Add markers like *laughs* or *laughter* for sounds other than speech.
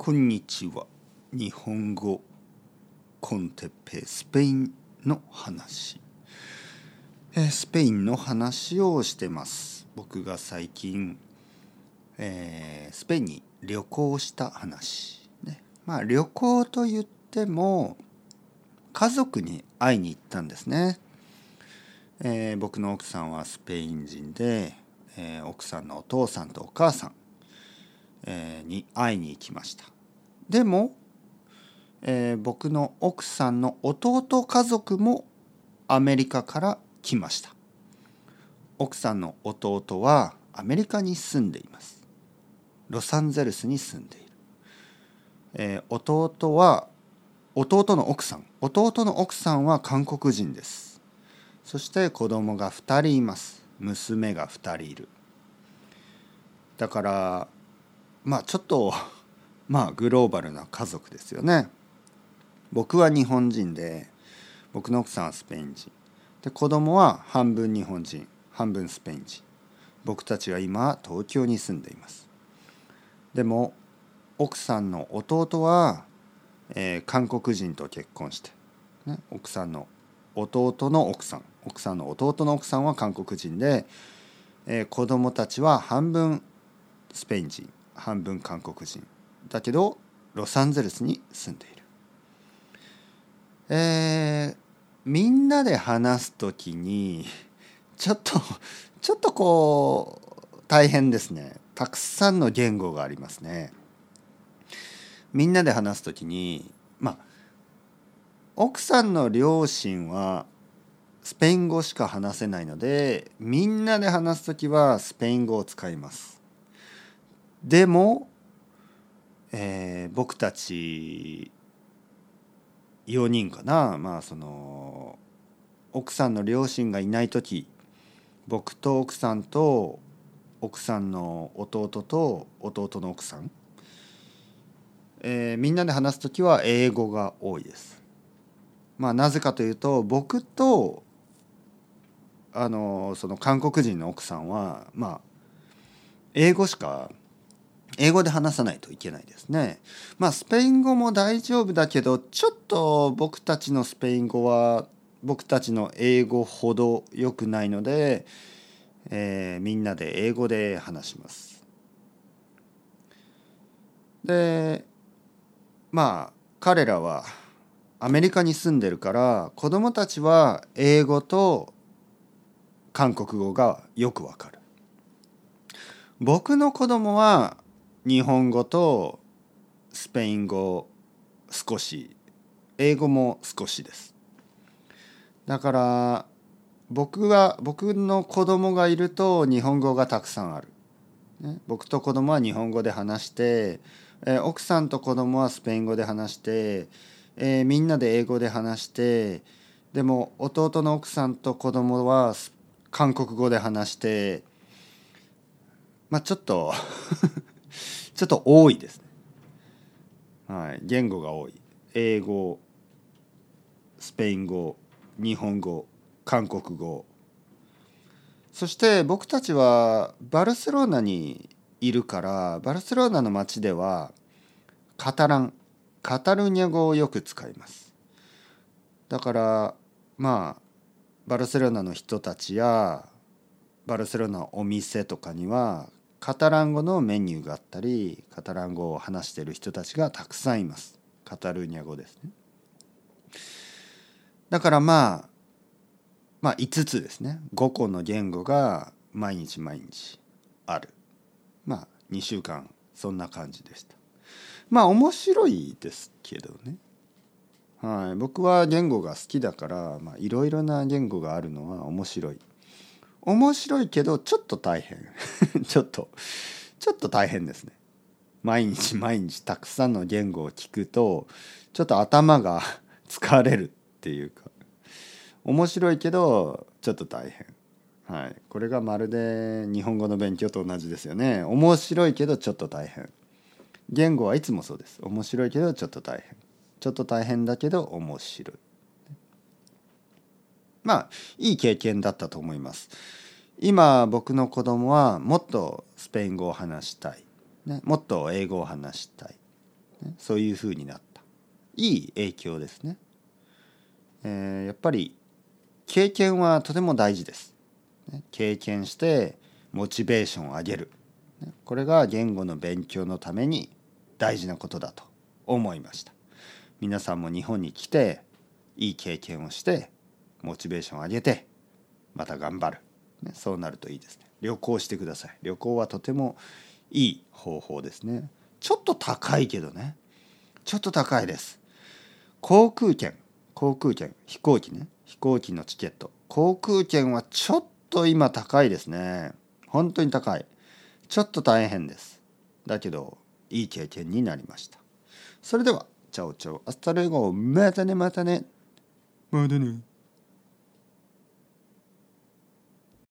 こんにちは。日本語コンテッペスペインの話、えスペインの話をしてます。僕が最近、えースペインに旅行した話。ね。まあ旅行と言っても家族に会いに行ったんですね、えー僕の奥さんはスペイン人で、えー奥さんのお父さんとお母さんえーに会いに行きました。でも、えー僕の奥さんの弟家族もアメリカから来ました。奥さんの弟はアメリカに住んでいます。ロサンゼルスに住んでいる、えー弟は弟の奥さん。弟の奥さんは韓国人です。そして子供が2人います。娘が2人いる。だからまあちょっと *laughs* まあグローバルな家族ですよね。僕は日本人で僕の奥さんはスペイン人。で子供は半分日本人半分スペイン人。僕たちは今東京に住んでいます。でも奥さんの弟は、えー韓国人と結婚して、ね、奥さんの弟の奥さん。奥さんの弟の奥さんは韓国人で、えー子供たちは半分スペイン人。半分韓国人だけどロサンゼルスに住んでいる。えーみんなで話す時にちょっとちょっとこう大変ですねたくさんの言語がありますね。みんなで話す時にまあ奥さんの両親はスペイン語しか話せないのでみんなで話す時はスペイン語を使います。でも、えー僕たち4人かなまあその奥さんの両親がいない時僕と奥さんと奥さんの弟と弟の奥さん、えーみんなで話す時は英語が多いです。まあなぜかというと僕とあのその韓国人の奥さんはまあ英語しか英語で話さないといけないですね。まあスペイン語も大丈夫だけどちょっと僕たちのスペイン語は僕たちの英語ほど良くないので、えーみんなで英語で話します。でまあ彼らはアメリカに住んでるから子供たちは英語と韓国語がよくわかる。僕の子供は日本語とスペイン語少し英語も少しです。だから僕は僕の子供がいると日本語がたくさんある、ね、僕と子供は日本語で話して、えー奥さんと子供はスペイン語で話して、えーみんなで英語で話してでも弟の奥さんと子供は韓国語で話してまあちょっとちょっと多いですね。はい、言語が多い。英語、スペイン語、日本語、韓国語。そして僕たちはバルセロナにいるから、バルセロナの街ではカタラン、カタルニャ語をよく使います。だからまあバルセロナの人たちやバルセロナのお店とかにはカタラン語のメニューがあったりカタラン語を話している人たちがたくさんいます。カタルーニャ語ですね。だからまあまあ5つですね。5個の言語が毎日毎日ある。まあ2週間そんな感じでした。まあ面白いですけどね。はい。僕は言語が好きだからまあいろいろな言語があるのは面白い。面白いけどちょっと大変。*laughs* ちょっとちょっと大変ですね。毎日毎日たくさんの言語を聞くとちょっと頭が *laughs* 疲れるっていうか。面白いけどちょっと大変。はい。これがまるで日本語の勉強と同じですよね。面白いけどちょっと大変。言語はいつもそうです。面白いけどちょっと大変。ちょっと大変だけど面白い。まあいい経験だったと思います。今僕の子供はもっとスペイン語を話したい、ね、もっと英語を話したい。そういうふうになった。いい影響ですね、えー、やっぱり経験はとても大事です。経験してモチベーションを上げる。これが言語の勉強のために大事なことだと思いました。皆さんも日本に来ていい経験をしてモチベーションを上げてまた頑張る、ね、そうなるといいですね。旅行してください。旅行はとてもいい方法ですね。ちょっと高いけどね。ちょっと高いです。航空券。航空券。飛行機ね。飛行機のチケット。航空券はちょっと今高いですね。本当に高い。ちょっと大変です。だけどいい経験になりました。それではチャオチャオ。アスタルエゴまたねまたね。またね。